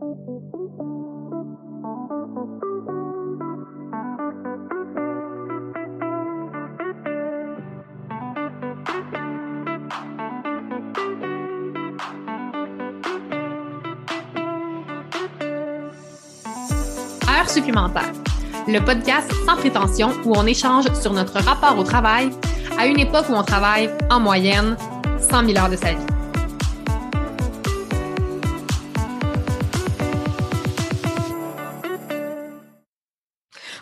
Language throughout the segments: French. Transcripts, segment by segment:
Heures supplémentaires, le podcast sans prétention où on échange sur notre rapport au travail à une époque où on travaille en moyenne 100 000 heures de sa vie.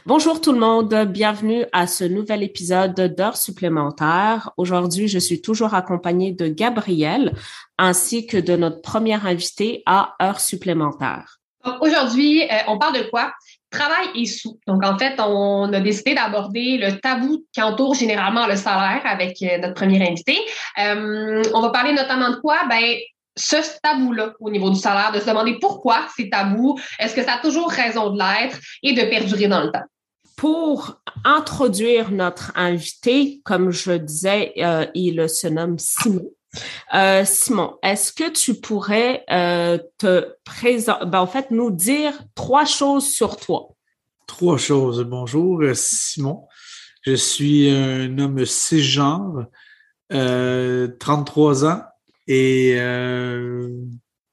Bonjour tout le monde, bienvenue à ce nouvel épisode d'heures supplémentaires. Aujourd'hui, je suis toujours accompagnée de Gabrielle ainsi que de notre première invitée à heures supplémentaires. Aujourd'hui, euh, on parle de quoi? Travail et sous. Donc, en fait, on a décidé d'aborder le tabou qui entoure généralement le salaire avec euh, notre premier invité. Euh, on va parler notamment de quoi? Ben, ce tabou-là au niveau du salaire, de se demander pourquoi c'est tabou, est-ce que ça a toujours raison de l'être et de perdurer dans le temps. Pour introduire notre invité, comme je disais, il se nomme Simon. Euh, Simon, est-ce que tu pourrais euh, te présenter, ben, en fait, nous dire trois choses sur toi? Trois choses. Bonjour, euh, Simon. Je suis un homme cisgenre, 33 ans, et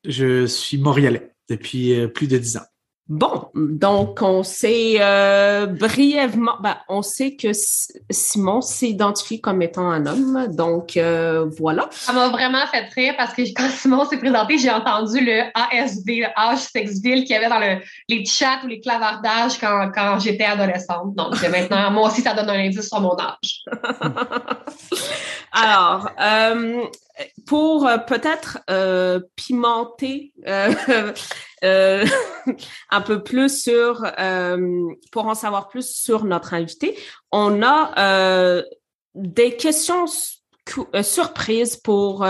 je suis montréalais depuis plus de 10 ans. Bon, donc on sait euh, brièvement, ben, on sait que Simon s'identifie comme étant un homme, donc euh, voilà. Ça m'a vraiment fait rire parce que quand Simon s'est présenté, j'ai entendu le ASV, le âge sexville qu'il y avait dans le, les chats ou les clavardages quand, quand j'étais adolescente. Donc maintenant, moi aussi, ça donne un indice sur mon âge. Alors, euh, pour euh, peut-être euh, pimenter euh, un peu plus sur, pour en savoir plus sur notre invité, on a des questions surprises pour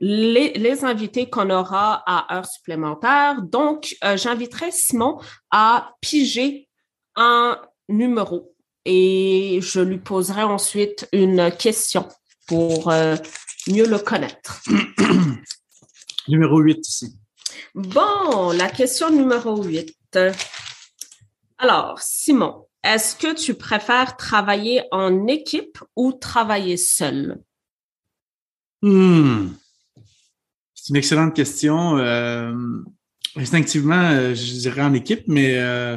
les, les, invités qu'on aura à heure supplémentaire. Donc, j'inviterai Simon à piger un numéro et je lui poserai ensuite une question pour mieux le connaître. numéro 8 ici. Bon, la question numéro 8. Alors, Simon, est-ce que tu préfères travailler en équipe ou travailler seul? Hmm. C'est une excellente question. Euh, instinctivement, euh, je dirais en équipe, mais euh,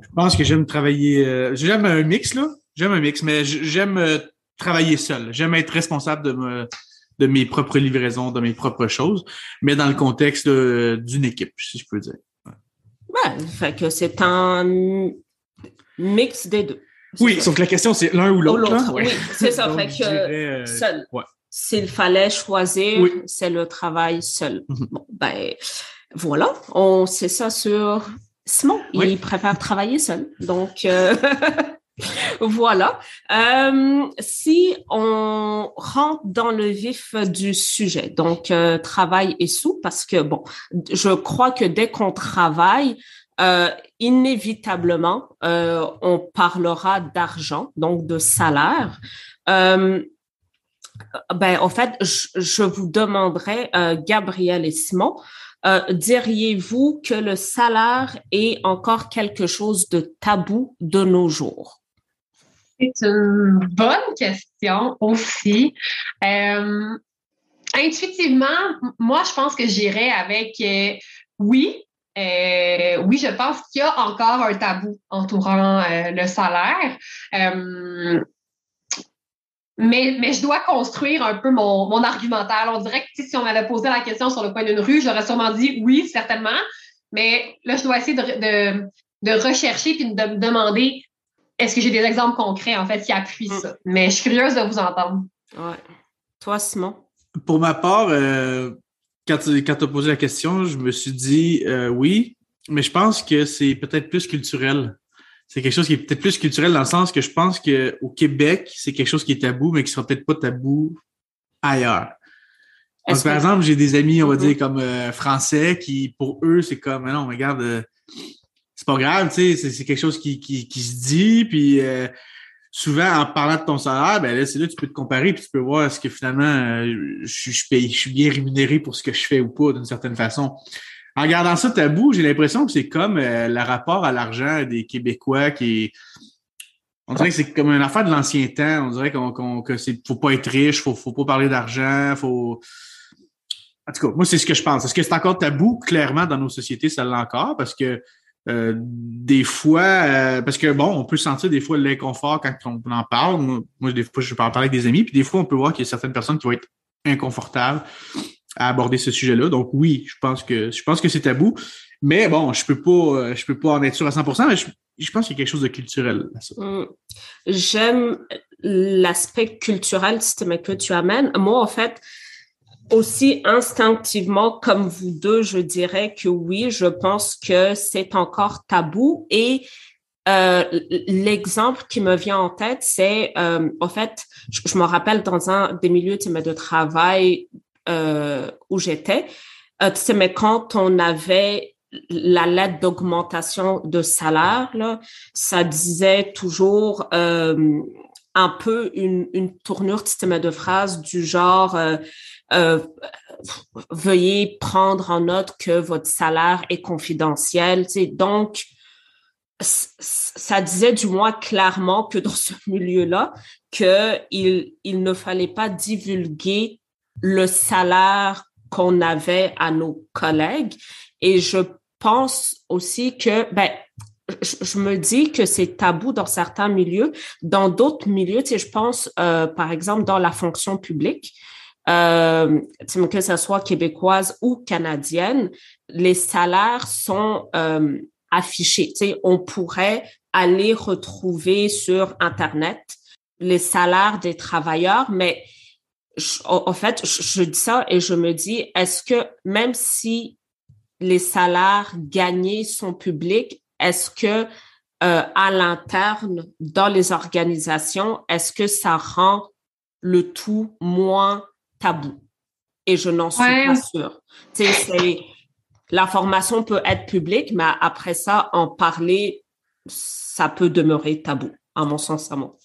je pense que j'aime travailler. j'aime un mix, là. J'aime un mix, mais j'aime travailler seul. J'aime être responsable de, me, de mes propres livraisons, de mes propres choses, mais dans le contexte d'une équipe, si je peux dire. Ouais, fait que c'est un mix des deux. Oui, sauf que la question, c'est l'un ou l'autre. Oui, c'est ça. fait que euh, seul. S'il fallait choisir, c'est le travail seul. Mhm. Bon, ben, voilà. On sait ça sur Simon. Il préfère travailler seul. Donc, euh, voilà. Euh, si on rentre dans le vif du sujet, donc euh, travail et sous, parce que bon, je crois que dès qu'on travaille, euh, inévitablement, on parlera d'argent, donc de salaire. ben, en fait, je, je vous demanderai, Gabriel et Simon, diriez-vous que le salaire est encore quelque chose de tabou de nos jours? C'est une bonne question aussi. Euh, intuitivement, moi, je pense que j'irais avec euh, oui. Euh, oui, je pense qu'il y a encore un tabou entourant le salaire. Mais, mais, je dois construire un peu mon, mon argumentaire. On dirait que si on m'avait posé la question sur le coin d'une rue, j'aurais sûrement dit oui, certainement. Mais là, je dois essayer de, de, rechercher puis de me demander est-ce que j'ai des exemples concrets, en fait, qui appuient mm. ça? Mais je suis curieuse de vous entendre. Ouais. Toi, Simon? Pour ma part, euh, quand tu as posé la question, je me suis dit euh, oui, mais je pense que c'est peut-être plus culturel. C'est quelque chose qui est peut-être plus culturel dans le sens que je pense qu'au Québec, c'est quelque chose qui est tabou, mais qui sera peut-être pas tabou ailleurs. par exemple, j'ai des amis, on va mm-hmm. dire, comme euh, français, qui, pour eux, c'est comme, non, regarde, c'est pas grave, tu sais, c'est quelque chose qui, qui, qui, se dit, puis euh, souvent en parlant de ton salaire, ben là, c'est là tu peux te comparer, puis tu peux voir est-ce que finalement euh, je, je, paye, je suis bien rémunéré pour ce que je fais ou pas d'une certaine façon. en regardant ça tabou, j'ai l'impression que c'est comme euh, le rapport à l'argent des Québécois qui. On dirait que c'est comme une affaire de l'ancien temps. On dirait qu'on, qu'on que c'est faut pas être riche, faut, faut pas parler d'argent, faut. En tout cas, moi, c'est ce que je pense. Est-ce que c'est encore tabou? Clairement, dans nos sociétés, ça l'est encore parce que euh, des fois, euh, parce que bon, on peut sentir des fois l'inconfort quand on en parle. Moi, des fois, je peux en parler avec des amis, puis des fois, on peut voir qu'il y a certaines personnes qui vont être inconfortables à aborder ce sujet-là. Donc oui, je pense que je pense que c'est tabou. Mais bon, je peux pas euh, je peux pas en être sûr à 100%, mais je, pense qu'il y a quelque chose de culturel à ça. Mm. J'aime l'aspect culturel que tu amènes. Moi, en fait, aussi instinctivement, comme vous deux, je dirais que oui, je pense que c'est encore tabou. Et euh, l'exemple qui me vient en tête, c'est, euh, en fait, je, me rappelle dans un des milieux de travail euh, où j'étais, euh, mais quand on avait la lettre d'augmentation de salaire, là, ça disait toujours euh, un peu une, une tournure de phrase du genre euh, veuillez prendre en note que votre salaire est confidentiel. Tu sais. Donc, ça disait du moins clairement que dans ce milieu-là, qu'il il ne fallait pas divulguer le salaire qu'on avait à nos collègues. Et je pense aussi que, ben, je, me dis que c'est tabou dans certains milieux. Dans d'autres milieux, tu sais, je pense, euh, par exemple, dans la fonction publique, euh, que ce soit québécoise ou canadienne, les salaires sont euh, affichés. Tu sais, on pourrait aller retrouver sur Internet les salaires des travailleurs, mais en fait, je, dis ça et je me dis, est-ce que même si les salaires gagnés sont publics, est-ce que euh, à l'interne, dans les organisations, est-ce que ça rend le tout moins tabou? Et je n'en suis pas sûre. c'est, la formation peut être publique, mais après ça, en parler, ça peut demeurer tabou, à mon sens, à moi.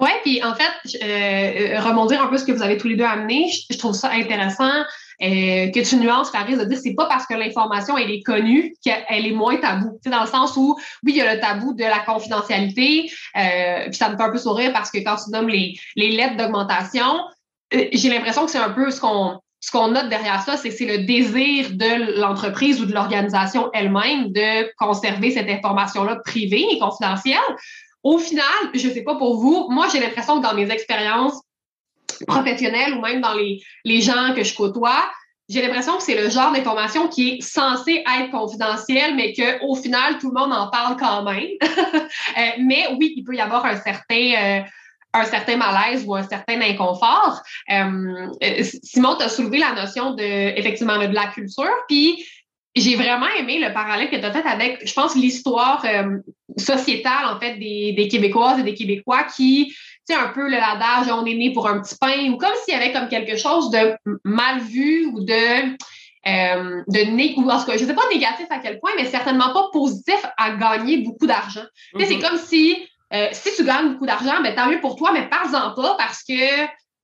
Oui, puis en fait, euh, euh, rebondir un peu ce que vous avez tous les deux amené, je, trouve ça intéressant euh, que tu nuances, Paris, de dire c'est pas parce que l'information elle est connue qu'elle est moins tabou. Tu dans le sens où oui, il y a le tabou de la confidentialité, euh, puis ça me fait un peu sourire parce que quand tu nommes les, les lettres d'augmentation, j'ai l'impression que c'est un peu ce qu'on ce qu'on note derrière ça, c'est que c'est le désir de l'entreprise ou de l'organisation elle-même de conserver cette information-là privée et confidentielle. Au final, je ne sais pas pour vous, moi j'ai l'impression que dans mes expériences professionnelles ou même dans les, les gens que je côtoie, j'ai l'impression que c'est le genre d'information qui est censée être confidentielle, mais qu'au final, tout le monde en parle quand même. Euh, mais oui, il peut y avoir un certain, euh, un certain malaise ou un certain inconfort. Euh, Simon, tu as soulevé la notion de, effectivement, de la culture. Puis, j'ai vraiment aimé le parallèle que tu as fait avec, je pense, l'histoire euh, sociétale, en fait, des, des, Québécoises et des Québécois qui, tu sais, un peu le ladage, on est né pour un petit pain, ou comme s'il y avait comme quelque chose de mal vu ou de, euh, de né, ou en tout cas, je sais pas négatif à quel point, mais certainement pas positif à gagner beaucoup d'argent. C'est mm-hmm. comme si, euh, si tu gagnes beaucoup d'argent, ben, tant mieux pour toi, mais parle-en pas parce que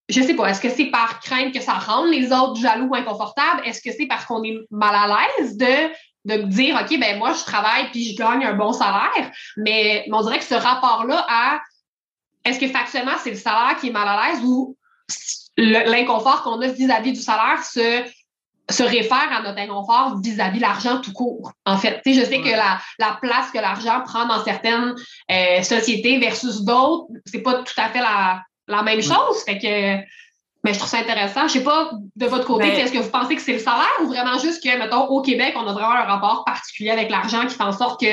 je sais pas, est-ce que c'est par crainte que ça rende les autres jaloux ou inconfortables? Est-ce que c'est parce qu'on est mal à l'aise de, de dire, OK, ben moi, je travaille puis je gagne un bon salaire? Mais, on dirait que ce rapport-là à est-ce que factuellement, c'est le salaire qui est mal à l'aise ou l'inconfort qu'on a vis-à-vis du salaire se, se réfère à notre inconfort vis-à-vis l'argent tout court. En fait, tu sais, je sais que la, la place que l'argent prend dans certaines euh, sociétés versus d'autres, c'est pas tout à fait la, la même chose. Fait que, mais je trouve ça intéressant. Je sais pas, de votre côté, est-ce que vous pensez que c'est le salaire ou vraiment juste que, mettons, au Québec, on a vraiment un rapport particulier avec l'argent qui fait en sorte que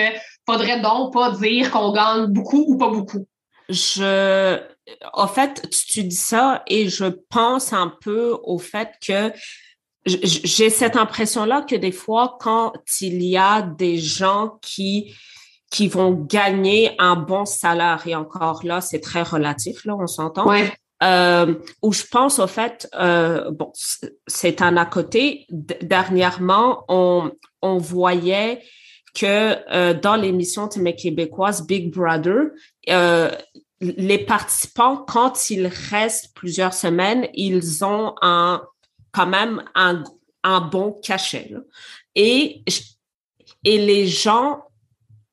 faudrait donc pas dire qu'on gagne beaucoup ou pas beaucoup? Je, en fait, tu dis ça et je pense un peu au fait que j'ai cette impression-là que des fois, quand il y a des gens qui qui vont gagner un bon salaire. Et encore là, c'est très relatif, là, on s'entend. Ouais. Euh, où je pense au fait, euh, bon, c'est un à côté. Dernièrement, on, on voyait que euh, dans l'émission Témé québécoise Big Brother, euh, les participants, quand ils restent plusieurs semaines, ils ont un quand même un, un bon cachet. Là. et, et les gens,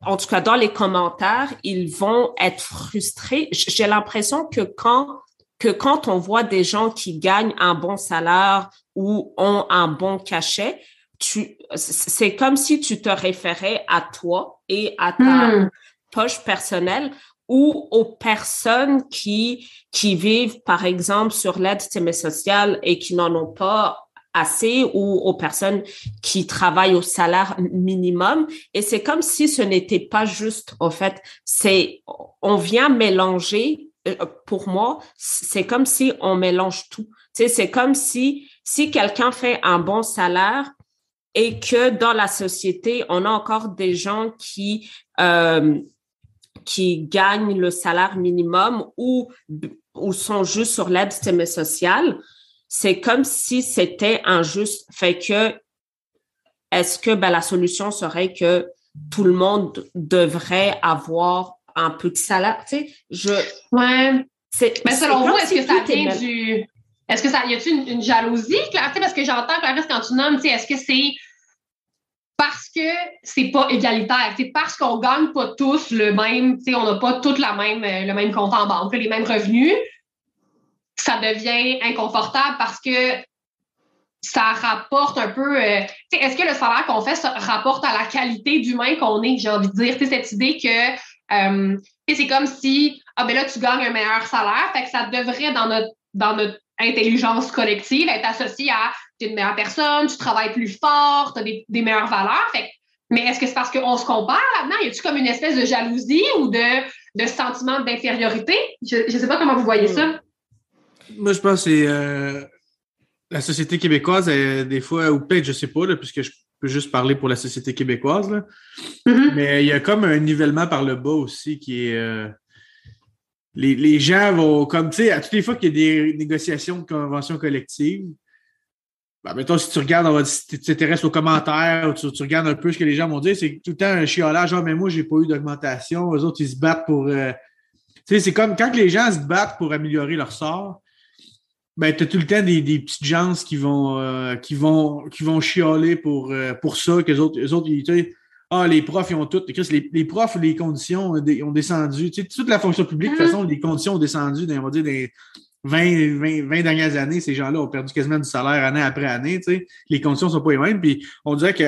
en tout cas dans les commentaires, ils vont être frustrés. J'ai l'impression que quand que quand on voit des gens qui gagnent un bon salaire ou ont un bon cachet, tu, c'est comme si tu te référais à toi et à ta hmm. poche personnelle ou aux personnes qui, qui vivent, par exemple, sur l'aide sociale et qui n'en ont pas assez ou aux personnes qui travaillent au salaire minimum. Et c'est comme si ce n'était pas juste, en fait, c'est, on vient mélanger, euh, pour moi, c'est comme si on mélange tout. Tu sais, c'est comme si, si quelqu'un fait un bon salaire, et que dans la société, on a encore des gens qui euh, qui gagnent le salaire minimum ou ou sont juste sur l'aide sociale. C'est comme si c'était injuste. Fait que est-ce que ben, la solution serait que tout le monde devrait avoir un peu de salaire? Tu sais, je. Ouais. C'est, mais selon vous, est-ce que ça vient du est-ce que ça y a-t-il une, jalousie, Clarisse? Parce que j'entends, Clarisse, quand tu nommes, est-ce que c'est parce que c'est pas égalitaire, c'est parce qu'on gagne pas tous le même, on n'a pas tous la même, euh, le même compte en banque, les mêmes revenus, ça devient inconfortable parce que ça rapporte un peu. Euh, est-ce que le salaire qu'on fait ça rapporte à la qualité d'humain qu'on est, j'ai envie de dire, cette idée que euh, c'est comme si ah ben là tu gagnes un meilleur salaire, fait que ça devrait dans notre dans notre intelligence collective, être associé à tu es une meilleure personne, tu travailles plus fort, tu as des, meilleures valeurs. Fait, mais est-ce que c'est parce qu'on se compare là-dedans? Y a-tu comme une espèce de jalousie ou de, de sentiment d'infériorité? Je ne sais pas comment vous voyez ça. Moi, je pense que c'est euh, la société québécoise, des fois, ou peut-être, je sais pas, là, puisque je peux juste parler pour la société québécoise, là. Mm-hmm. mais il y a comme un nivellement par le bas aussi qui est. Euh, les, gens vont, comme tu sais, à toutes les fois qu'il y a des négociations de conventions collectives, ben, mettons, si tu regardes, si tu t'intéresses aux commentaires, ou tu, regardes un peu ce que les gens vont dire, c'est tout le temps un chiolage, genre, mais moi, j'ai pas eu d'augmentation, eux autres, ils se battent pour. Euh, tu sais, c'est comme quand les gens se battent pour améliorer leur sort, ben, tu as tout le temps des, des petites gens qui vont, euh, qui vont, qui vont chialer pour, euh, pour ça, que les autres, les autres, ils, ah, les profs, ils ont tout. Les, les profs, les conditions ont descendu. Tu sais, toute la fonction publique, de toute mm-hmm. façon, les conditions ont descendu, on va dire, des 20, 20, 20 dernières années, ces gens-là ont perdu quasiment du salaire année après année. Les conditions sont pas les mêmes. Puis on dirait que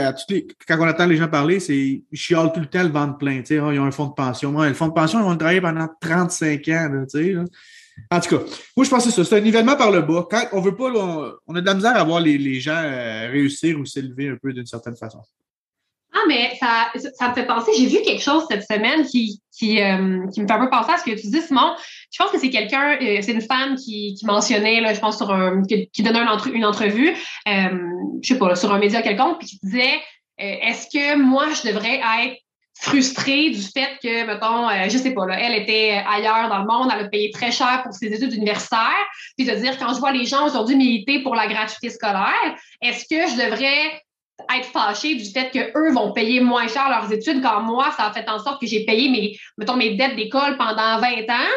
quand on entend les gens parler, c'est ils tout le temps le ventre plein. Tu sais. Ah, ils ont un fonds de pension. le fonds de pension, ils vont le travailler pendant 35 ans. En tout cas, moi, je pense que c'est ça. C'est un nivellement par le bas. Quand on veut pas, on, a de la misère à voir les, les gens euh, réussir ou s'élever un peu d'une certaine façon. Ah, mais ça, me fait penser, j'ai vu quelque chose cette semaine qui, euh, qui me fait un peu penser à ce que tu dis, Simon. Je pense que c'est quelqu'un, euh, c'est une femme qui, mentionnait, je pense, sur un, qui, donnait une, entrevue, euh, je sais pas, sur un média quelconque, puis qui disait euh, Est-ce que moi, je devrais être frustrée du fait que, mettons, je sais pas, elle était ailleurs dans le monde, elle a payé très cher pour ses études universitaires, puis de dire, quand je vois les gens aujourd'hui militer pour la gratuité scolaire, est-ce que je devrais être fâché du fait qu'eux vont payer moins cher leurs études quand moi, ça a fait en sorte que j'ai payé mes, mettons, mes dettes d'école pendant 20 ans.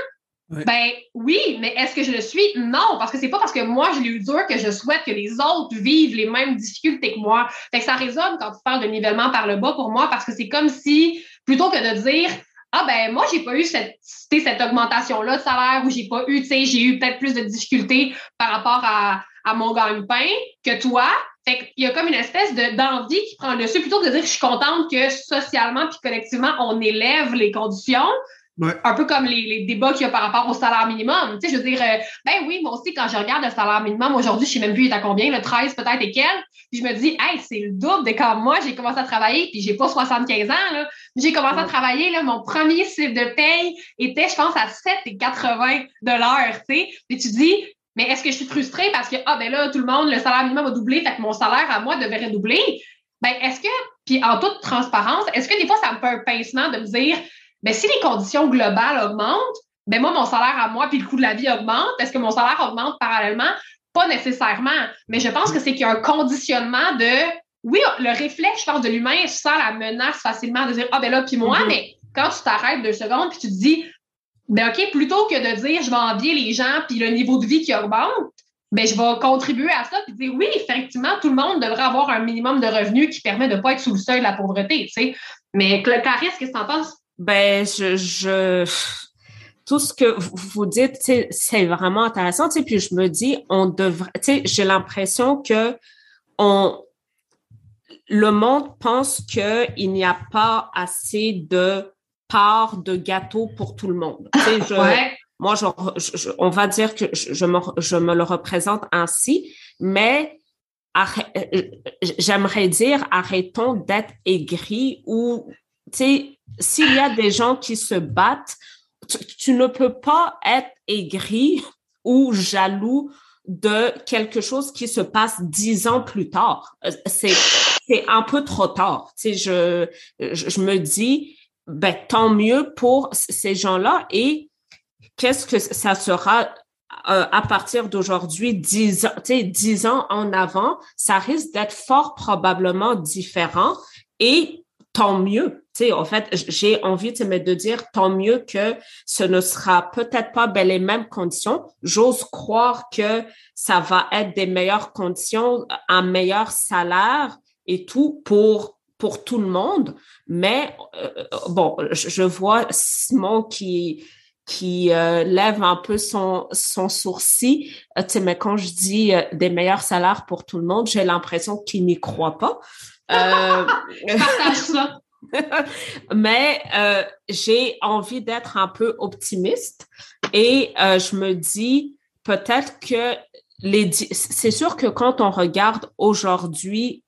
Ben oui, mais est-ce que je le suis? Non, parce que c'est pas parce que moi je l'ai eu dur que je souhaite que les autres vivent les mêmes difficultés que moi. Fait que ça résonne quand tu parles de nivellement par le bas pour moi parce que c'est comme si, plutôt que de dire ah ben moi j'ai pas eu cette cette augmentation là de salaire ou j'ai pas eu tu sais j'ai eu peut-être plus de difficultés par rapport à, à mon gagne-pain que toi fait qu'il y a comme une espèce de, d'envie qui prend le dessus, plutôt que de dire que je suis contente que socialement puis collectivement, on élève les conditions. Un peu comme les, les débats qu'il y a par rapport au salaire minimum. Tu sais, je veux dire, euh, ben oui, moi aussi, quand je regarde le salaire minimum, aujourd'hui, je sais même plus il est à combien, le 13 peut-être et quel. Puis je me dis, hey, c'est le double de quand moi, j'ai commencé à travailler, puis j'ai pas 75 ans, là. J'ai commencé à travailler, là, mon premier cycle de paye était, je pense, à 7,80 de l'heure, tu sais. Et tu dis, mais est-ce que je suis frustrée parce que, ah, ben là, tout le monde, le salaire minimum a doublé, fait que mon salaire à moi devrait doubler? Ben, est-ce que, puis en toute transparence, est-ce que des fois, ça me fait un pincement de me dire, ben, si les conditions globales augmentent, ben, moi, mon salaire à moi, puis le coût de la vie augmente, est-ce que mon salaire augmente parallèlement? Pas nécessairement. Mais je pense que c'est qu'il y a un conditionnement de, oui, le réflexe, je pense, de l'humain sent la menace facilement de dire, ah, ben là, puis moi, mm-hmm. mais quand tu t'arrêtes deux secondes, puis tu te dis, ben OK, plutôt que de dire je vais envier les gens puis le niveau de vie qui augmente, ben, je vais contribuer à ça et dire oui, effectivement, tout le monde devrait avoir un minimum de revenus qui permet de ne pas être sous le seuil de la pauvreté, tu sais. Mais Clarisse, qu'est-ce que tu en penses? Ben, je, je, tout ce que vous dites, c'est vraiment intéressant, tu sais, puis je me dis, on devrait, tu sais, j'ai l'impression que on, le monde pense qu'il n'y a pas assez de part de gâteau pour tout le monde. Tu sais, je, Moi, on va dire que je, me, je me le représente ainsi, mais j'aimerais dire arrêtons d'être aigris ou, tu sais, s'il y a des gens qui se battent, tu, ne peux pas être aigri ou jaloux de quelque chose qui se passe dix ans plus tard. Euh, c'est, c'est un peu trop tard. Tu sais, je, je, me dis, ben, tant mieux pour ces gens-là et qu'est-ce que ça sera euh, à partir d'aujourd'hui, dix ans, dix ans en avant, ça risque d'être fort probablement différent et tant mieux. Tu sais, en fait, j'ai envie de dire tant mieux que ce ne sera peut-être pas ben, les mêmes conditions. J'ose croire que ça va être des meilleures conditions, un meilleur salaire et tout pour pour tout le monde. Mais euh, bon, je vois Simon qui qui euh, lève un peu son, son sourcil. Euh, mais quand je dis euh, des meilleurs salaires pour tout le monde, j'ai l'impression qu'il n'y croit pas. ça. mais j'ai envie d'être un peu optimiste et je me dis peut-être que les c'est sûr que quand on regarde aujourd'hui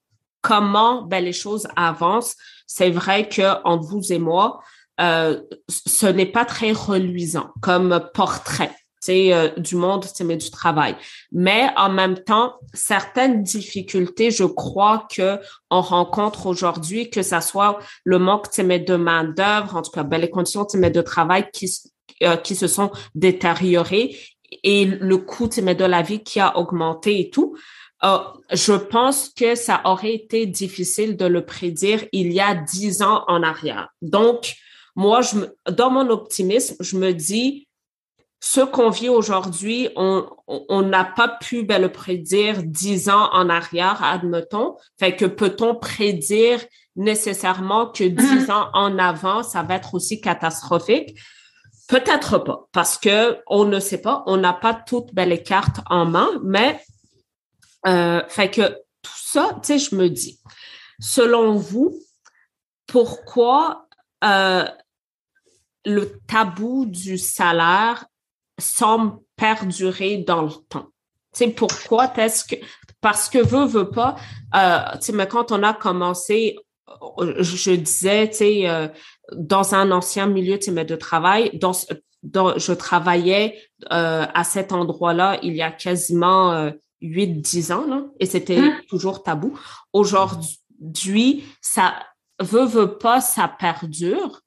comment ben, les choses avancent, c'est vrai que entre vous et moi, euh, ce n'est pas très reluisant comme portrait euh, du monde mais du travail. Mais en même temps, certaines difficultés, je crois que on rencontre aujourd'hui, que ça soit le manque de main d'œuvre, en tout cas, ben, les conditions de travail qui euh, qui se sont détériorées et le coût de la vie qui a augmenté et tout. Euh, je pense que ça aurait été difficile de le prédire il y a dix ans en arrière. Donc, moi, je dans mon optimisme, je me dis, ce qu'on vit aujourd'hui, on n'a pas pu ben, le prédire dix ans en arrière, admettons. Fait que peut-on prédire nécessairement que dix mm-hmm. ans en avant, ça va être aussi catastrophique? Peut-être pas, parce que on ne sait pas, on n'a pas toutes ben, les cartes en main, mais euh, fait que tout ça, tu sais, je me dis, selon vous, pourquoi euh, le tabou du salaire semble perdurer dans le temps? Tu sais, pourquoi est-ce que parce que veut veut pas euh, tu sais mais quand on a commencé je disais tu sais euh, dans un ancien milieu tu sais de travail dans, dans je travaillais euh, à cet endroit-là il y a quasiment euh, 8 10 ans là et c'était hein? toujours tabou. Aujourd'hui, ça veut veut pas ça perdure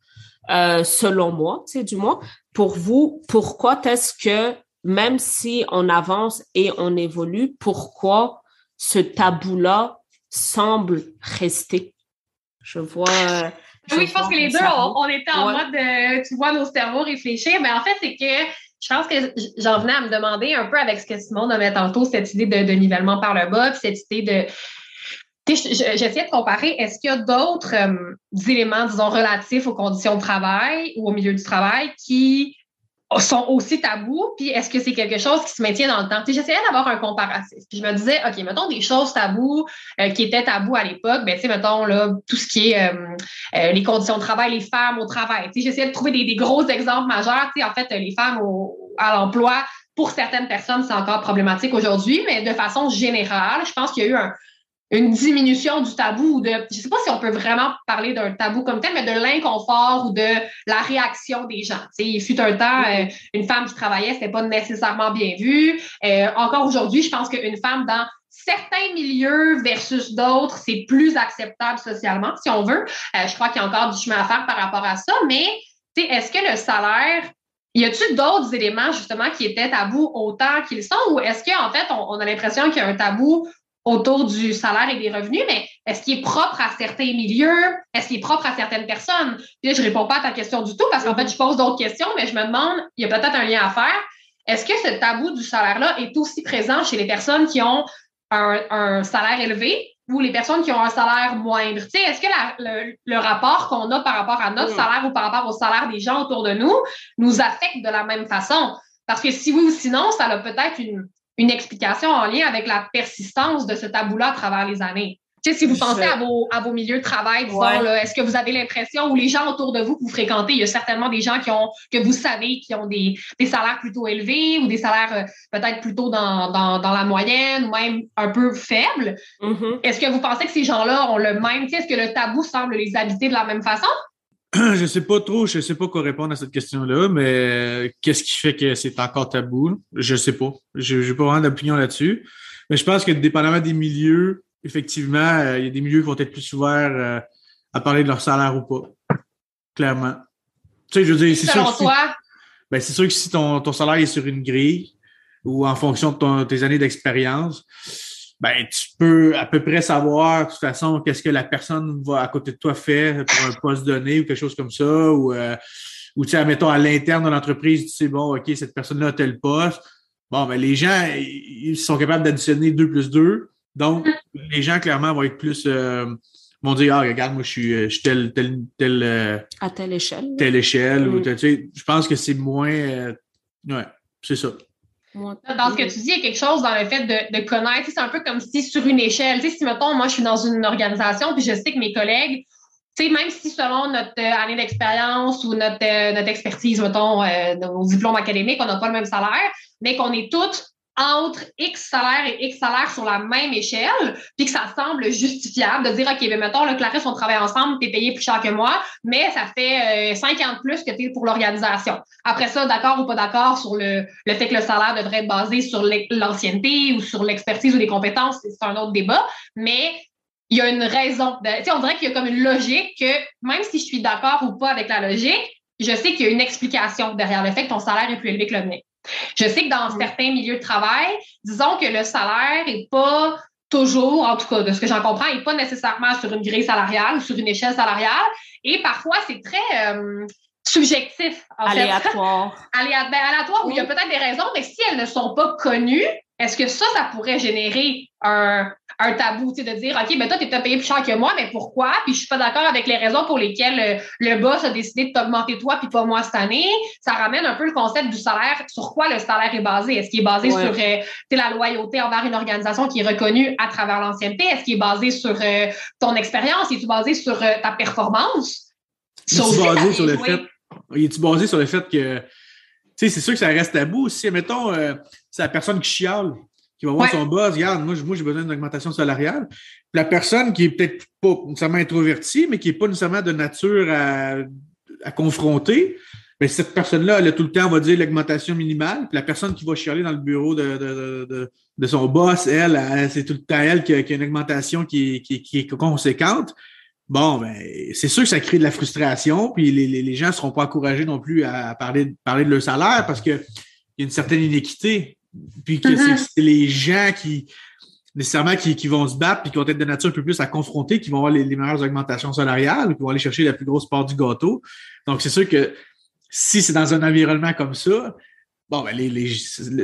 euh, selon moi, c'est du moins. Pour vous, pourquoi est-ce que même si on avance et on évolue, pourquoi ce tabou-là semble rester? Je vois. oui, je pense que les deux, on, était en mode, de, tu vois, nos cerveaux réfléchir. Mais en fait, c'est que je pense que j'en venais à me demander un peu avec ce que Simon nommait tantôt, cette idée de, nivellement par le bas, puis cette idée de J'essayais de comparer, est-ce qu'il y a d'autres euh, éléments, disons, relatifs aux conditions de travail ou au milieu du travail qui sont aussi tabous, puis est-ce que c'est quelque chose qui se maintient dans le temps? J'essayais d'avoir un comparatif. Puis je me disais, OK, mettons des choses tabous euh, qui étaient tabous à l'époque, ben, tu sais, mettons, là, tout ce qui est euh, les conditions de travail, les femmes au travail. J'essayais de trouver des, gros exemples majeurs. En fait, les femmes à l'emploi, pour certaines personnes, c'est encore problématique aujourd'hui, mais de façon générale, je pense qu'il y a eu un, une diminution du tabou ou de, je sais pas si on peut vraiment parler d'un tabou comme tel, mais de l'inconfort ou de la réaction des gens. Tu sais, il fut un temps, euh, une femme qui travaillait, c'était pas nécessairement bien vu. Euh, encore aujourd'hui, je pense qu'une femme dans certains milieux versus d'autres, c'est plus acceptable socialement, si on veut. Euh, je crois qu'il y a encore du chemin à faire par rapport à ça, mais tu sais, est-ce que le salaire y a-t-il d'autres éléments justement qui étaient tabous autant qu'ils sont? Ou est-ce qu'en fait on, on a l'impression qu'il y a un tabou autour du salaire et des revenus, mais est-ce qu'il est propre à certains milieux? Est-ce qu'il est propre à certaines personnes? Puis là, je réponds pas à ta question du tout parce qu'en fait, je pose d'autres questions, mais je me demande, il y a peut-être un lien à faire. est-ce que ce tabou du salaire-là est aussi présent chez les personnes qui ont un, salaire élevé ou les personnes qui ont un salaire moindre? est-ce que le, rapport qu'on a par rapport à notre mm. salaire ou par rapport au salaire des gens autour de nous nous affecte de la même façon? Parce que si oui ou sinon, ça a peut-être une, une explication en lien avec la persistance de ce tabou-là à travers les années si vous pensez à vos, à vos milieux de travail, est-ce que vous avez l'impression, ou les gens autour de vous que vous fréquentez, il y a certainement des gens qui ont, que vous savez, qui ont des, des salaires plutôt élevés ou des salaires euh, peut-être plutôt dans, dans, dans, la moyenne ou même un peu faibles. Mm-hmm. Est-ce que vous pensez que ces gens-là ont le même, est-ce que le tabou semble les habiter de la même façon? Je sais pas trop, je sais pas quoi répondre à cette question-là, mais qu'est-ce qui fait que c'est encore tabou? Je sais pas. Je n'ai pas vraiment d'opinion là-dessus. Mais je pense que dépendamment des milieux, effectivement, euh, il y a des milieux qui vont être plus ouverts euh, à parler de leur salaire ou pas. Clairement. Tu sais, je veux dire, c'est sûr. Toi? ben, c'est sûr que si ton, ton salaire est sur une grille ou en fonction de tes années d'expérience, ben, tu peux à peu près savoir, de toute façon, qu'est-ce que la personne va à côté de toi faire pour un poste donné ou quelque chose comme ça, ou, euh, ou tu sais, admettons, à l'interne de l'entreprise, tu sais, bon, OK, cette personne-là a tel poste. Bon, ben, les gens, ils sont capables d'additionner 2 plus 2. Donc, les gens, clairement, vont être plus. Euh, vont dire Ah, regarde, moi, je suis, euh, tel, tel, tel. Euh, à telle échelle. Telle échelle. Ou, mm. tu sais, je pense que c'est moins. ouais, c'est ça. Dans ce que tu dis, il y a quelque chose dans le fait de, connaître. C'est un peu comme si sur une échelle, si mettons, moi, je suis dans une organisation, puis je sais que mes collègues, même si selon notre année d'expérience ou notre, notre expertise, mettons, nos diplômes académiques, on n'a pas le même salaire, mais qu'on est toutes entre X salaire et X salaire sur la même échelle, puis que ça semble justifiable de dire, OK, ben mettons, le Clarisse, on travaille ensemble, tu es payé plus cher que moi, mais ça fait euh, 50 plus que tu es pour l'organisation. Après ça, d'accord ou pas d'accord sur le, le fait que le salaire devrait être basé sur l'ancienneté ou sur l'expertise ou les compétences, c'est un autre débat, mais il y a une raison. Sais, on dirait qu'il y a comme une logique que même si je suis d'accord ou pas avec la logique, je sais qu'il y a une explication derrière le fait que ton salaire est plus élevé que le mien. Je sais que dans certains milieux de travail, disons que le salaire n'est pas toujours, en tout cas, de ce que j'en comprends, n'est pas nécessairement sur une grille salariale ou sur une échelle salariale. Et parfois, c'est très euh, subjectif. En aléatoire. Fait. Ben, aléatoire, où il y a peut-être des raisons, mais si elles ne sont pas connues, est-ce que ça, ça pourrait générer un, un tabou, tu sais, de dire, OK, ben toi, tu es payé plus cher que moi, mais pourquoi? Puis je suis pas d'accord avec les raisons pour lesquelles euh, le, boss a décidé de t'augmenter toi puis pas moi cette année. Ça ramène un peu le concept du salaire. Sur quoi le salaire est basé? Est-ce qu'il est basé sur euh, la loyauté envers une organisation qui est reconnue à travers l'ancienneté? Est-ce qu'il est basé sur euh, ton expérience? Est-il basé sur ta performance? Est-tu basé sur le fait, est basé sur le fait que sais, c'est sûr que ça reste tabou. Si, mettons, euh, c'est la personne qui chiale, qui va voir son boss, regarde, moi, moi j'ai besoin d'une augmentation salariale. la personne qui est peut-être pas nécessairement introvertie, mais qui n'est pas nécessairement de nature à, à confronter, mais cette personne-là, elle a tout le temps, on va dire, l'augmentation minimale. Puis la personne qui va chialer dans le bureau de, de, de, de son boss, elle, c'est tout le temps elle qui a, une augmentation qui, qui, qui est conséquente. Bon, ben, c'est sûr que ça crée de la frustration, puis les, les, gens ne seront pas encouragés non plus à parler, parler de leur salaire parce qu'il y a une certaine inéquité. Puis que c'est mm-hmm. les gens qui, nécessairement, qui, qui, vont se battre, puis qui vont être de nature un peu plus à confronter, qui vont avoir les, meilleures augmentations salariales, qui vont aller chercher la plus grosse part du gâteau. Donc, c'est sûr que si c'est dans un environnement comme ça, bon, ben, les, les,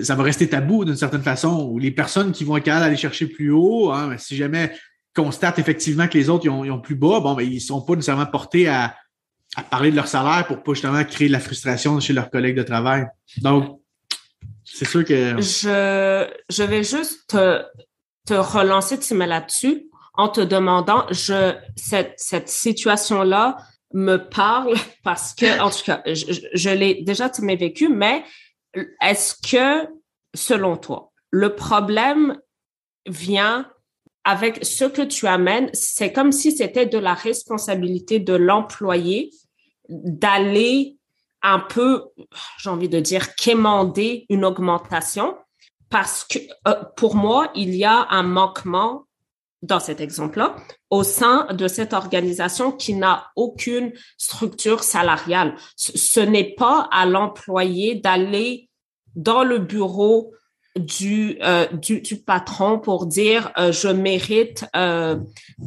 ça va rester tabou d'une certaine façon, ou les personnes qui vont être capables d'aller chercher plus haut, hein, ben, si jamais constatent effectivement que les autres ils ont, plus bas, bon, ben, ils sont pas nécessairement portés à, parler de leur salaire pour pas justement créer de la frustration chez leurs collègues de travail. Donc, c'est sûr que. Je, je vais juste te, te relancer, Tim, là-dessus en te demandant, je, cette, cette situation-là me parle parce que, en tout cas, je, je l'ai déjà, tu m'as vécu, mais est-ce que, selon toi, le problème vient avec ce que tu amènes, c'est comme si c'était de la responsabilité de l'employé d'aller un peu, j'ai envie de dire, quémander une augmentation parce que euh, pour moi, il y a un manquement dans cet exemple-là au sein de cette organisation qui n'a aucune structure salariale. Ce n'est pas à l'employé d'aller dans le bureau du, euh, du, du, patron pour dire euh, je mérite euh,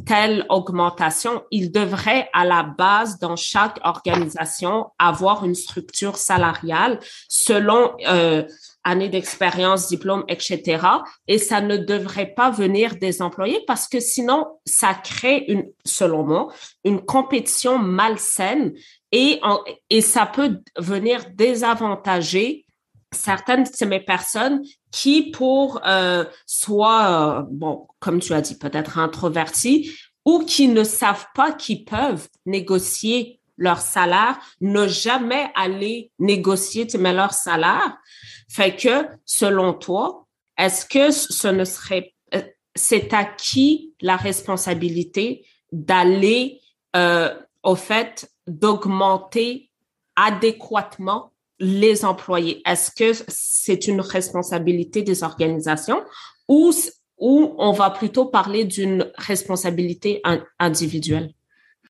telle augmentation. Il devrait à la base dans chaque organisation avoir une structure salariale selon année d'expérience, diplôme, etc. Et ça ne devrait pas venir des employés parce que sinon ça crée une, selon moi, une compétition malsaine et, et ça peut venir désavantager certaines de ces personnes qui, pour euh, soit, bon, comme tu as dit, peut-être introvertis, ou qui ne savent pas qu'ils peuvent négocier leur salaire, ne jamais aller négocier leur salaire, fait que, selon toi, est-ce que ce ne serait, euh, c'est à qui la responsabilité d'aller, euh, au fait, d'augmenter adéquatement les employés? Est-ce que c'est une responsabilité des organisations ou, ou on va plutôt parler d'une responsabilité individuelle?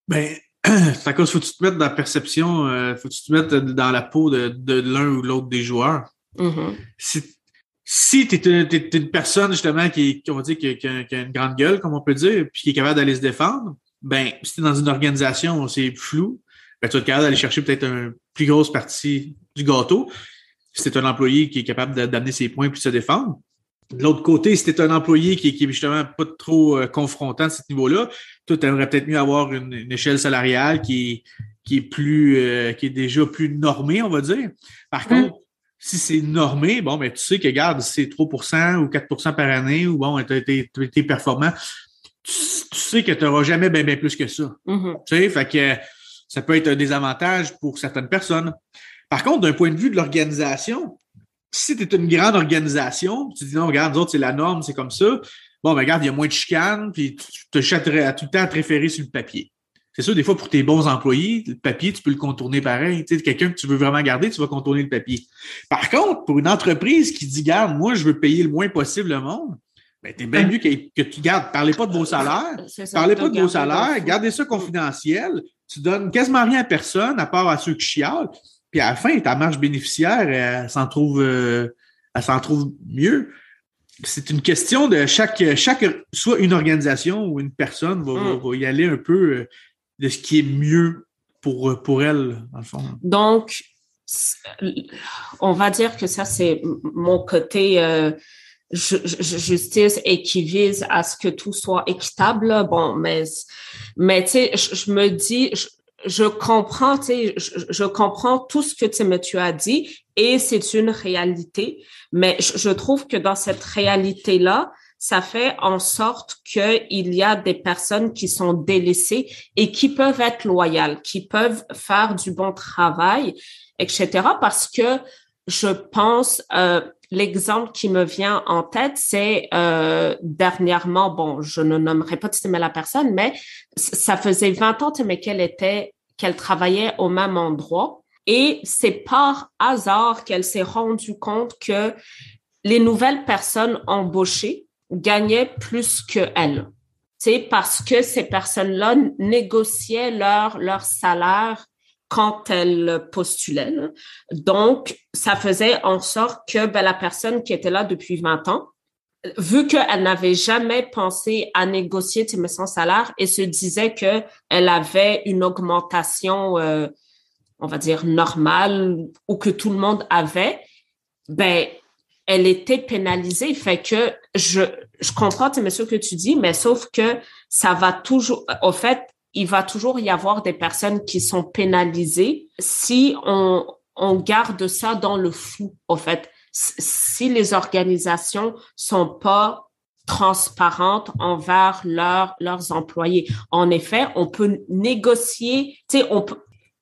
Ben, c'est à cause, faut tu te mettre dans la perception, euh, faut tu te mettre dans la peau de, de l'un ou l'autre des joueurs. Mm-hmm. Si, si tu es, une personne, justement, qui, on va dire, qui, a, une grande gueule, comme on peut dire, puis qui est capable d'aller se défendre, ben, si tu es dans une organisation où c'est flou, ben, tu vas être capable d'aller chercher peut-être une plus grosse partie du gâteau. C'est un employé qui est capable d'amener ses points puis de se défendre. De l'autre côté, si tu un employé qui, qui est justement pas trop euh, confrontant à ce niveau-là, toi, tu aimerais peut-être mieux avoir une, échelle salariale qui, qui est plus euh, qui est déjà plus normée, on va dire. Par mm. contre, si c'est normé, bon, ben, tu sais que, regarde, c'est 3% ou 4% par année, ou bon, tu as été performant, tu, sais que tu n'auras jamais bien, bien plus que ça. Mm-hmm. Tu sais, fait que ça peut être un désavantage pour certaines personnes. Par contre, d'un point de vue de l'organisation, si tu es une grande organisation, tu dis non, regarde, nous autres, c'est la norme, c'est comme ça. Bon, ben, regarde, il y a moins de chicanes, puis tu te chatterais à tout le temps à te référer sur le papier. C'est sûr, des fois, pour tes bons employés, le papier, tu peux le contourner pareil. Tu sais, quelqu'un que tu veux vraiment garder, tu vas contourner le papier. Par contre, pour une entreprise qui dit, garde, moi, je veux payer le moins possible le monde, ben, t'es bien mieux que, que, tu gardes. Parlez pas de vos salaires. Parlez pas de vos salaires. Gardez ça confidentiel. Tu donnes quasiment rien à personne, à part à ceux qui chialent. Puis à la fin, ta marge bénéficiaire, elle, s'en trouve, euh, elle s'en trouve mieux. C'est une question de chaque, chaque, soit une organisation ou une personne va, va, mm. y aller un peu euh, de ce qui est mieux pour, pour elle, dans le fond. Donc, on va dire que ça, c'est mon côté euh, justice et qui vise à ce que tout soit équitable. Bon, mais, mais tu sais, je, me dis, je, comprends, tu sais, je, comprends tout ce que tu as dit et c'est une réalité, mais je trouve que dans cette réalité-là, ça fait en sorte qu'il y a des personnes qui sont délaissées et qui peuvent être loyales, qui peuvent faire du bon travail, etc. Parce que je pense, euh, l'exemple qui me vient en tête, c'est euh, dernièrement, bon, je ne nommerai pas la personne, mais ça faisait 20 ans mais qu'elle était, qu'elle travaillait au même endroit. Et c'est par hasard qu'elle s'est rendue compte que les nouvelles personnes embauchées gagnaient plus que elle. C'est parce que ces personnes-là négociaient leur, leur salaire quand elles postulaient. Donc, ça faisait en sorte que ben, la personne qui était là depuis 20 ans, vu qu'elle n'avait jamais pensé à négocier son salaire et se disait qu'elle avait une augmentation, euh, on va dire, normale ou que tout le monde avait, ben, elle était pénalisée. Fait que je, je comprends, ce que tu dis, mais sauf que ça va toujours, au fait, il va toujours y avoir des personnes qui sont pénalisées si on, garde ça dans le flou, au fait. Si les organisations sont pas transparentes envers leurs employés. En effet, on peut négocier, tu sais,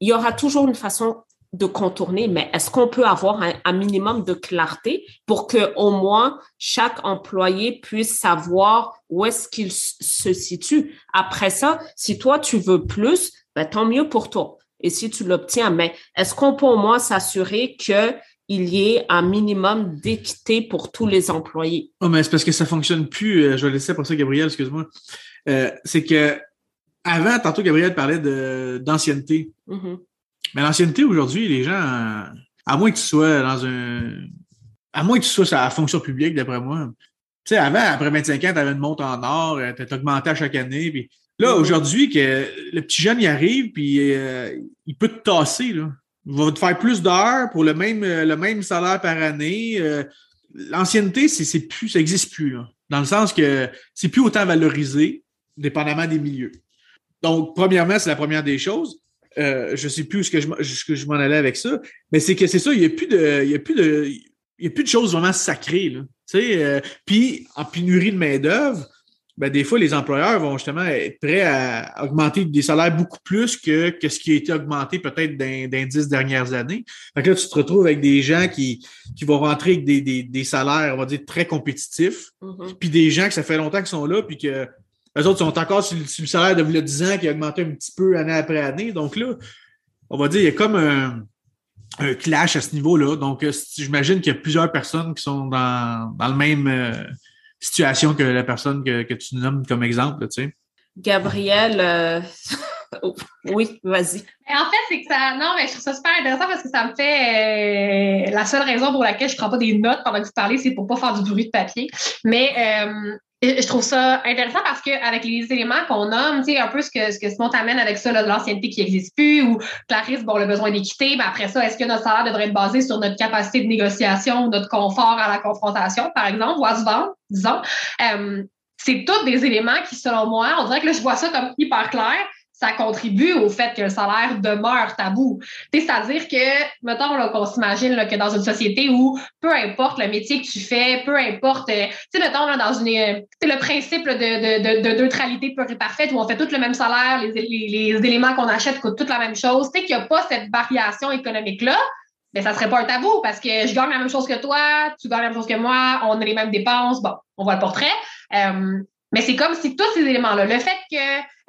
il y aura toujours une façon de contourner, mais est-ce qu'on peut avoir un, minimum de clarté pour que au moins chaque employé puisse savoir où est-ce qu'il se situe? Après ça, si toi tu veux plus, ben, tant mieux pour toi. Et si tu l'obtiens, mais est-ce qu'on peut au moins s'assurer que il y ait un minimum d'équité pour tous les employés? Oh, mais c'est parce que ça fonctionne plus. Euh, je vais laisser pour ça, Gabriel, excuse-moi. Euh, c'est que avant, tantôt, Gabriel parlait de d'ancienneté. Mm-hmm. Mais l'ancienneté aujourd'hui, les gens, à moins que tu sois dans un à moins que tu sois à la fonction publique, d'après moi. Tu sais, avant, après 25 ans, tu avais une montre en or, tu as augmenté à chaque année. Puis là, aujourd'hui, que le petit jeune y arrive, puis il peut te tasser. Là. Il va te faire plus d'heures pour le même, le même salaire par année. L'ancienneté, c'est plus, ça n'existe plus. Là, dans le sens que c'est plus autant valorisé, dépendamment des milieux. Donc, premièrement, c'est la première des choses. Euh, je ne sais plus où que je, je m'en allais avec ça, mais c'est que c'est ça, il n'y a plus de. Il y a plus de. Il y a plus de choses vraiment sacrées. Là. Euh, puis, en pénurie de main-d'œuvre, ben, des fois, les employeurs vont justement être prêts à augmenter des salaires beaucoup plus que, que ce qui a été augmenté peut-être dans, les dix dernières années. Fait que là, tu te retrouves avec des gens qui, qui vont rentrer avec des, des, des salaires, on va dire, très compétitifs, mm-hmm. puis des gens que ça fait longtemps qu'ils sont là, puis que les autres sont encore sur, le salaire de 10 ans qui a augmenté un petit peu année après année. Donc là, on va dire, il y a comme un, clash à ce niveau-là. Donc, euh, j'imagine qu'il y a plusieurs personnes qui sont dans, dans la même euh, situation que la personne que, tu nommes comme exemple, tu sais. Gabrielle, euh, oui, vas-y. En fait, c'est que ça. Non, mais je trouve ça super intéressant parce que ça me fait. la seule raison pour laquelle je ne prends pas des notes pendant que vous parlez, c'est pour ne pas faire du bruit de papier. Mais je trouve ça intéressant parce qu'avec les éléments qu'on nomme, tu sais, un peu ce que, ce que Simon t'amène avec ça, de l'ancienneté qui n'existe plus, ou Clarisse, bon, le besoin d'équité, mais après ça, est-ce que notre salaire devrait être basé sur notre capacité de négociation, notre confort à la confrontation, par exemple, ou à se vendre, disons? Euh, c'est tous des éléments qui, selon moi, on dirait que là, je vois ça comme hyper clair, ça contribue au fait que le salaire demeure tabou. C'est-à-dire que, mettons qu'on s'imagine que dans une société où peu importe le métier que tu fais, peu importe, euh, tu mettons dans une, euh, c'est le principe de, de, de, neutralité pure et parfaite où on fait tout le même salaire, les, les, éléments qu'on achète coûtent toute la même chose. Tu sais qu'il n'y a pas cette variation économique-là, mais ça serait pas un tabou parce que je gagne la même chose que toi, tu gagnes la même chose que moi, on a les mêmes dépenses. Bon, on voit le portrait. Euh, mais c'est comme si tous ces éléments-là, le fait que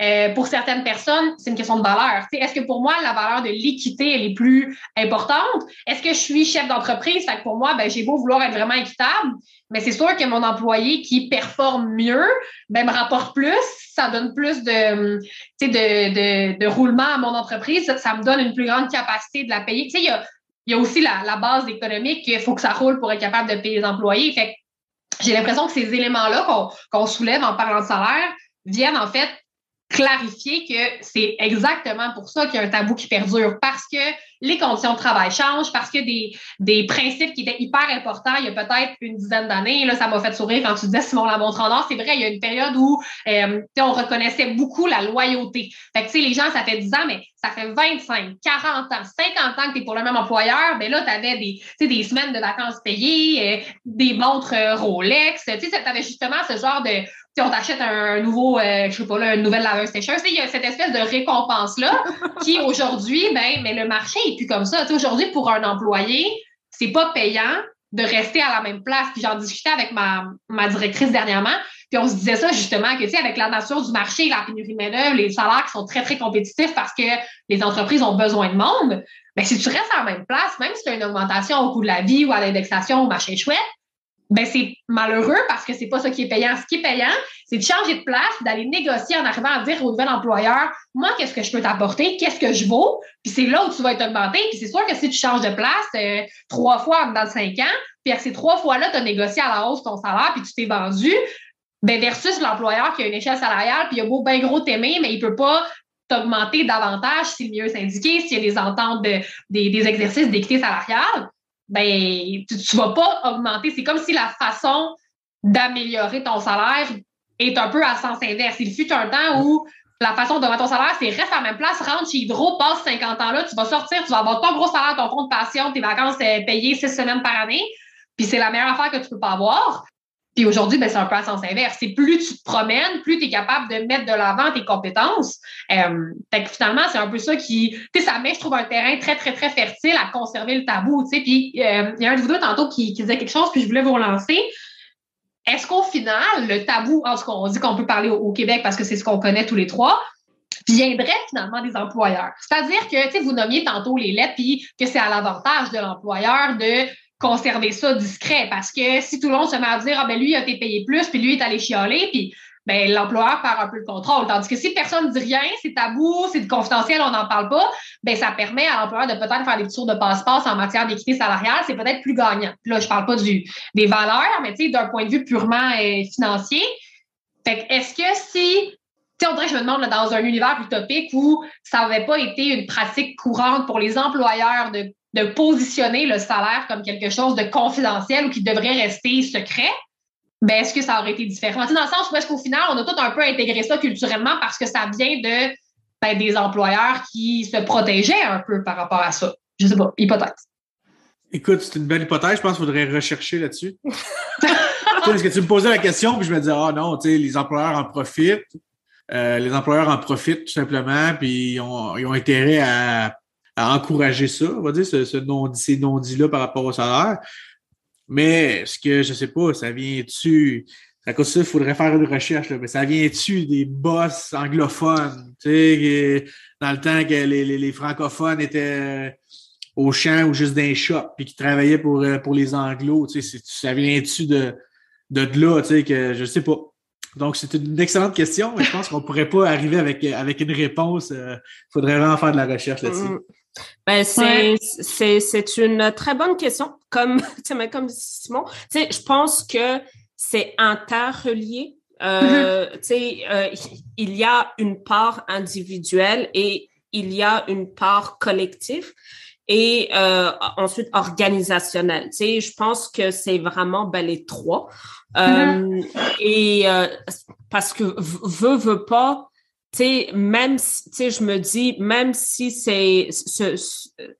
euh, pour certaines personnes, c'est une question de valeur. Est-ce que pour moi, la valeur de l'équité, elle est plus importante? Est-ce que je suis chef d'entreprise? Fait que pour moi, ben, j'ai beau vouloir être vraiment équitable, mais c'est sûr que mon employé qui performe mieux, ben, me rapporte plus, ça donne plus de, de, de, de roulement à mon entreprise, ça, me donne une plus grande capacité de la payer. Il y a, y a aussi la, la base économique qu'il faut que ça roule pour être capable de payer les employés. Fait j'ai l'impression que ces éléments-là qu'on soulève en parlant de salaire viennent en fait clarifier que c'est exactement pour ça qu'il y a un tabou qui perdure, parce que les conditions de travail changent, parce que des, des principes qui étaient hyper importants il y a peut-être une dizaine d'années, là, ça m'a fait sourire quand tu disais Simon la montre en or, c'est vrai, il y a une période où euh, on reconnaissait beaucoup la loyauté. Fait que, les gens, ça fait 10 ans, mais ça fait 25, 40 ans, 50 ans que tu es pour le même employeur, mais là, tu avais des, des semaines de vacances payées, euh, des montres euh, Rolex, tu avais justement ce genre de, on t'achète un nouveau, euh, je sais pas, là, une nouvelle laveuse sécheuse, il y a cette espèce de récompense-là qui, aujourd'hui, ben, mais le marché est plus comme ça. aujourd'hui, pour un employé, c'est pas payant de rester à la même place. Puis j'en discutais avec ma, ma directrice dernièrement, puis on se disait ça justement, que tu sais, avec la nature du marché, la pénurie de main les salaires qui sont très, très compétitifs parce que les entreprises ont besoin de monde, mais ben, si tu restes à la même place, même si tu as une augmentation au coût de la vie ou à l'indexation au marché chouette, ben c'est malheureux parce que c'est pas ça qui est payant. Ce qui est payant, c'est de changer de place, d'aller négocier en arrivant à dire au nouvel employeur, moi, qu'est-ce que je peux t'apporter, qu'est-ce que je vaux, puis c'est là où tu vas être augmenté. Puis c'est sûr que si tu changes de place euh, trois fois dans cinq ans, puis à ces trois fois-là, tu as négocié à la hausse ton salaire, puis tu t'es vendu, ben versus l'employeur qui a une échelle salariale, puis il a beau bien gros t'aimer, mais il peut pas t'augmenter davantage si le mieux syndiqué, s'il y a des ententes de, des, des exercices d'équité salariale ben, tu ne vas pas augmenter. C'est comme si la façon d'améliorer ton salaire est un peu à sens inverse. Il fut un temps où la façon d'augmenter ton salaire, c'est reste à la même place, rentre chez Hydro, passe 50 ans là, tu vas sortir, tu vas avoir ton gros salaire, ton compte passion, tes vacances euh, payées six semaines par année, puis c'est la meilleure affaire que tu peux pas avoir. Puis aujourd'hui, ben, c'est un peu à sens inverse. C'est plus tu te promènes, plus tu es capable de mettre de l'avant tes compétences. Euh, fait que finalement, c'est un peu ça qui, tu sais, ça met, je trouve, un terrain très, très, très fertile à conserver le tabou, tu sais. Puis euh, il y a un de vous deux tantôt qui, qui, disait quelque chose, puis je voulais vous relancer. Est-ce qu'au final, le tabou, en ce qu'on dit qu'on peut parler au, Québec parce que c'est ce qu'on connaît tous les trois, viendrait finalement des employeurs? C'est-à-dire que, tu sais, vous nommiez tantôt les lettres, puis que c'est à l'avantage de l'employeur de conserver ça discret parce que si tout le monde se met à dire ah ben lui il a été payé plus puis lui il est allé chialer puis ben, l'employeur perd un peu le contrôle. Tandis que si personne ne dit rien, c'est tabou, c'est confidentiel, on n'en parle pas, ben, ça permet à l'employeur de peut-être faire des tours de passe-passe en matière d'équité salariale. C'est peut-être plus gagnant. là, je parle pas du, des valeurs, mais d'un point de vue purement euh, financier. Fait est-ce que si sais, on dirait que je me demande dans un univers utopique où ça n'avait pas été une pratique courante pour les employeurs de, de, positionner le salaire comme quelque chose de confidentiel ou qui devrait rester secret, ben, est-ce que ça aurait été différent? dans le sens où est-ce qu'au final, on a tout un peu intégré ça culturellement parce que ça vient de ben, des employeurs qui se protégeaient un peu par rapport à ça. Je sais pas, hypothèse. Écoute, c'est une belle hypothèse. Je pense qu'il faudrait rechercher là-dessus. Parce que tu me posais la question, puis je me disais, ah non, tu sais, les employeurs en profitent. Euh, les employeurs en profitent tout simplement, puis ils ont intérêt à, à, encourager ça, on va dire, ce, ce non, ces non-dits-là par rapport au salaire. Mais ce que je sais pas, ça vient-tu. À cause de ça, il faudrait faire une recherche, là, mais ça vient-tu des boss anglophones? Tu sais, dans le temps que les, les, les francophones étaient au champ ou juste d'un shop, puis qui travaillaient pour, pour les anglos, tu sais, ça vient-tu de, de, de là, tu sais, que je sais pas. Donc, c'est une excellente question, mais je pense qu'on ne pourrait pas arriver avec, avec une réponse. Il euh, faudrait vraiment faire de la recherche là-dessus. Mm. Ben, c'est une très bonne question. Comme, comme Simon, je pense que c'est interrelié. Euh, mm-hmm. euh, il y a une part individuelle et il y a une part collective et euh, ensuite organisationnelle. Tu je pense que c'est vraiment ben, les trois. Mm-hmm. Euh, et euh, parce que veut, veut pas, tu sais, même si, tu sais, je me dis, même si c'est,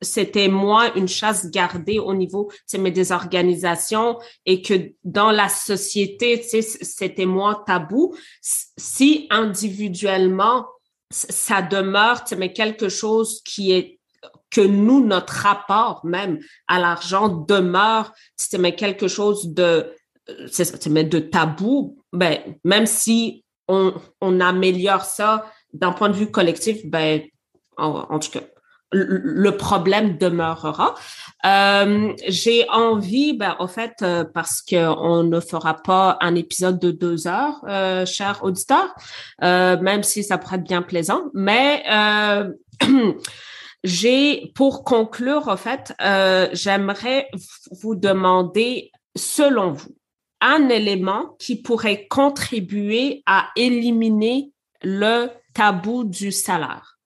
c'était moi une chasse gardée au niveau, tu sais, des organisations et que dans la société, tu sais, c'était moi tabou, si individuellement, ça demeure, tu sais, mais quelque chose qui est que nous, notre rapport même à l'argent demeure, tu mais quelque chose de, c'est de tabou, ben, même si on, on, améliore ça d'un point de vue collectif, ben, en, tout cas, le, problème demeurera. Euh, j'ai envie, ben, en fait, euh, parce qu'on ne fera pas un épisode de deux heures, euh, chers auditeurs, euh, même si ça pourrait être bien plaisant, mais j'ai, pour conclure, en fait, j'aimerais vous demander, selon vous, un élément qui pourrait contribuer à éliminer le tabou du salaire?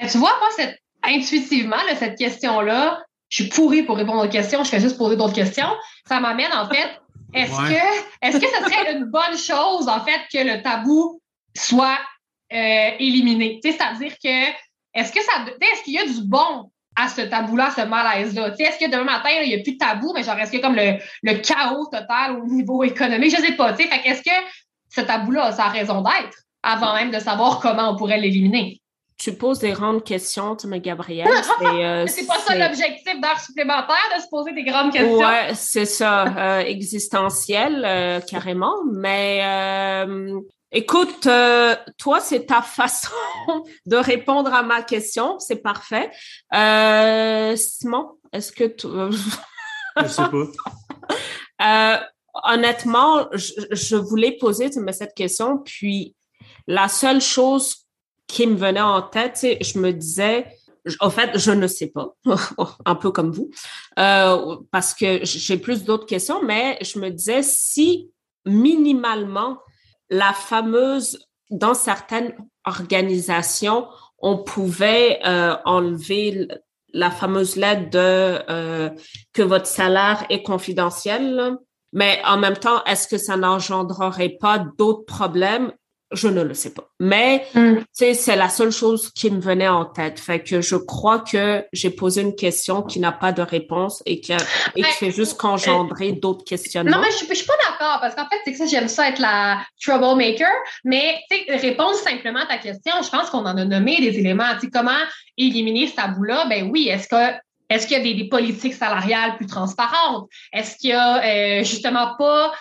Ben, tu vois, moi, intuitivement, cette question-là, je suis pourrie pour répondre aux questions, je fais juste poser d'autres questions. Ça m'amène, en fait, est-ce que est-ce que ce serait une bonne chose, en fait, que le tabou soit euh, éliminé? C'est-à-dire que est-ce que ça est-ce qu'il y a du bon à ce tabou-là, ce malaise-là? Est-ce que demain matin, il n'y a plus de tabou, mais genre, est-ce qu'il y a comme le, chaos total au niveau économique? Je ne sais pas. Fait est-ce que ce tabou-là a sa raison d'être avant même de savoir comment on pourrait l'éliminer? Tu poses des grandes questions, tu me Gabriel. Euh, c'est pas ça l'objectif d'art supplémentaire, de se poser des grandes questions. Ouais, c'est ça, euh, existentiel, euh, carrément. Mais Écoute, euh, toi, c'est ta façon de répondre à ma question. C'est parfait. Euh, Simon, est-ce que tu... je sais pas. Euh, honnêtement, je, voulais poser cette question, puis la seule chose qui me venait en tête, je me disais, en fait, je ne sais pas, un peu comme vous, parce que j'ai plus d'autres questions, mais je me disais si minimalement la fameuse, dans certaines organisations, on pouvait euh, enlever la fameuse lettre de euh, que votre salaire est confidentiel, mais en même temps, est-ce que ça n'engendrerait pas d'autres problèmes? Je ne le sais pas. Mais mm. c'est la seule chose qui me venait en tête. Fait que je crois que j'ai posé une question qui n'a pas de réponse et qui, et qui fait juste qu'engendrer euh, d'autres questionnements. Non, mais je, ne suis pas d'accord parce qu'en fait, c'est que ça, j'aime ça être la troublemaker. Mais répondre simplement à ta question, je pense qu'on en a nommé des éléments. comment éliminer ce tabou-là? Ben oui, est-ce que est-ce qu'il y a des, politiques salariales plus transparentes? Est-ce qu'il y a euh, justement pas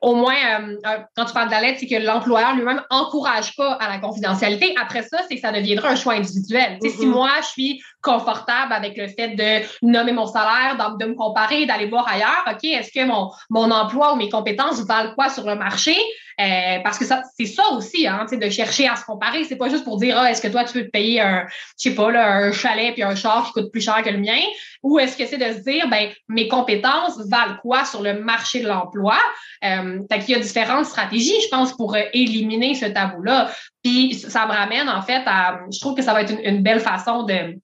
au moins, euh, euh, quand tu parles de la lettre, c'est que l'employeur lui-même encourage pas à la confidentialité. Après ça, c'est que ça deviendra un choix individuel. Si mm-hmm. moi, je suis confortable avec le fait de nommer mon salaire, de, me comparer, d'aller voir ailleurs, OK, est-ce que mon, mon emploi ou mes compétences valent quoi sur le marché? Euh, parce que ça, c'est ça aussi, hein, de chercher à se comparer. C'est pas juste pour dire, ah, est-ce que toi, tu peux te payer un, je sais pas, là, un chalet puis un char qui coûte plus cher que le mien? Ou est-ce que c'est de se dire, ben, mes compétences valent quoi sur le marché de l'emploi? Euh, qu'il y a différentes stratégies, je pense, pour euh, éliminer ce tabou-là. Puis ça me ramène, en fait, à, je trouve que ça va être une belle façon de,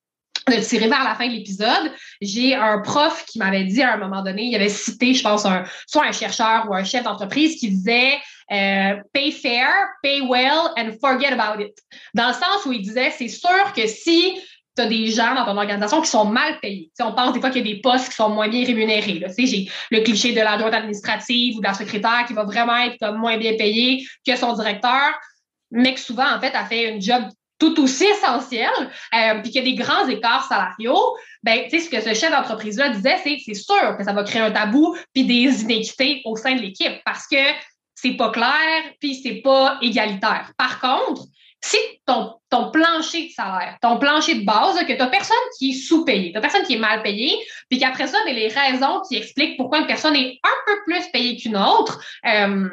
de tirer vers la fin de l'épisode, j'ai un prof qui m'avait dit à un moment donné, il avait cité, je pense, un, soit un chercheur ou un chef d'entreprise qui disait euh, pay fair, pay well and forget about it. Dans le sens où il disait, c'est sûr que si tu as des gens dans ton organisation qui sont mal payés. on pense des fois qu'il y a des postes qui sont moins bien rémunérés. Là. J'ai le cliché de l'adjointe administrative ou de la secrétaire qui va vraiment être comme moins bien payé que son directeur, mais que souvent, en fait, a fait un job tout aussi essentiel, euh, puis qu'il y a des grands écarts salariaux, ben, tu sais, ce que ce chef d'entreprise-là disait, c'est c'est sûr que ça va créer un tabou puis des inéquités au sein de l'équipe parce que c'est pas clair puis c'est pas égalitaire. Par contre, si ton, ton plancher de salaire, ton plancher de base, que tu n'as personne qui est sous-payé, tu personne qui est mal payé, puis qu'après ça, les raisons qui expliquent pourquoi une personne est un peu plus payée qu'une autre, euh,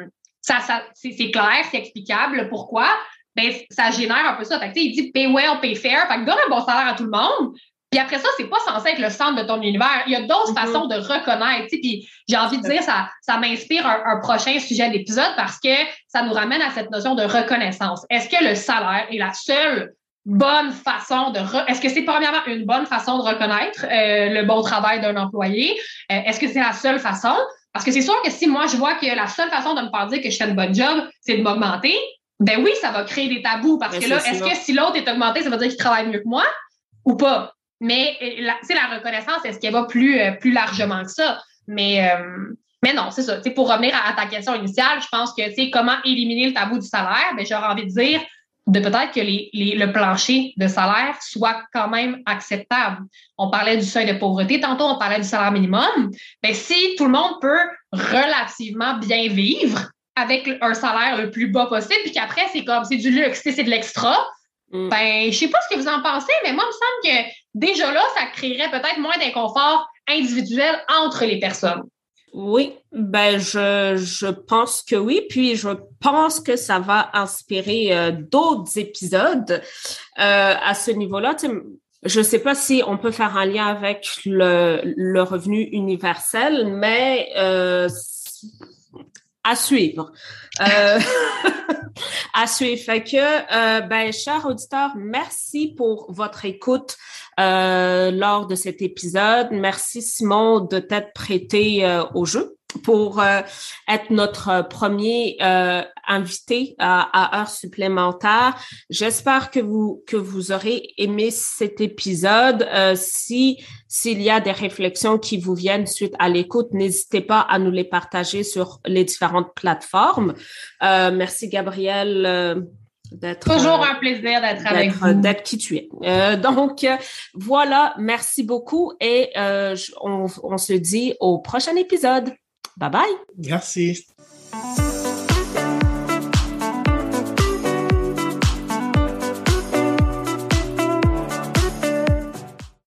c'est clair, c'est explicable pourquoi? Ben, ça génère un peu ça. Il dit pay well, pay fair. Fait que donne un bon salaire à tout le monde. Puis après ça, c'est pas censé être le centre de ton univers. Il y a d'autres mm-hmm. façons de reconnaître. Puis j'ai envie de dire, ça, ça m'inspire un, prochain sujet d'épisode parce que ça nous ramène à cette notion de reconnaissance. Est-ce que le salaire est la seule bonne façon de... Est-ce que c'est premièrement une bonne façon de reconnaître euh, le bon travail d'un employé? Euh, est-ce que c'est la seule façon? Parce que c'est sûr que si moi, je vois que la seule façon de me faire dire que je fais une bonne job, c'est de m'augmenter, ben oui, ça va créer des tabous parce ben, que là, est-ce que si l'autre est augmenté, ça veut dire qu'il travaille mieux que moi ou pas? Mais c'est la reconnaissance, est-ce qu'elle va plus, euh, plus largement que ça? Mais, euh, mais non, c'est ça. pour revenir à, ta question initiale, je pense que comment éliminer le tabou du salaire, ben, j'aurais envie de dire de peut-être que les, le plancher de salaire soit quand même acceptable. On parlait du seuil de pauvreté, tantôt on parlait du salaire minimum. Ben, si tout le monde peut relativement bien vivre, avec un salaire le plus bas possible, puis qu'après, c'est comme, c'est du luxe, c'est de l'extra. Mm. Ben, je sais pas ce que vous en pensez, mais moi, il me semble que déjà là, ça créerait peut-être moins d'inconfort individuel entre les personnes. Oui, ben je, je pense que oui, puis je pense que ça va inspirer euh, d'autres épisodes euh, à ce niveau-là. Je ne sais pas si on peut faire un lien avec le, le revenu universel, mais euh, à suivre. À suivre. Fait que, euh, ben, chers auditeurs, merci pour votre écoute euh, lors de cet épisode. Merci Simon de t'être prêté euh, au jeu pour euh, être notre premier euh, invité à, à heure supplémentaire. J'espère que vous que vous aurez aimé cet épisode. Euh, si s'il y a des réflexions qui vous viennent suite à l'écoute, n'hésitez pas à nous les partager sur les différentes plateformes. merci Gabriel d'être toujours un plaisir d'être avec vous d'être qui tu es euh, donc voilà merci beaucoup et euh, on, on se dit au prochain épisode Bye bye. Merci.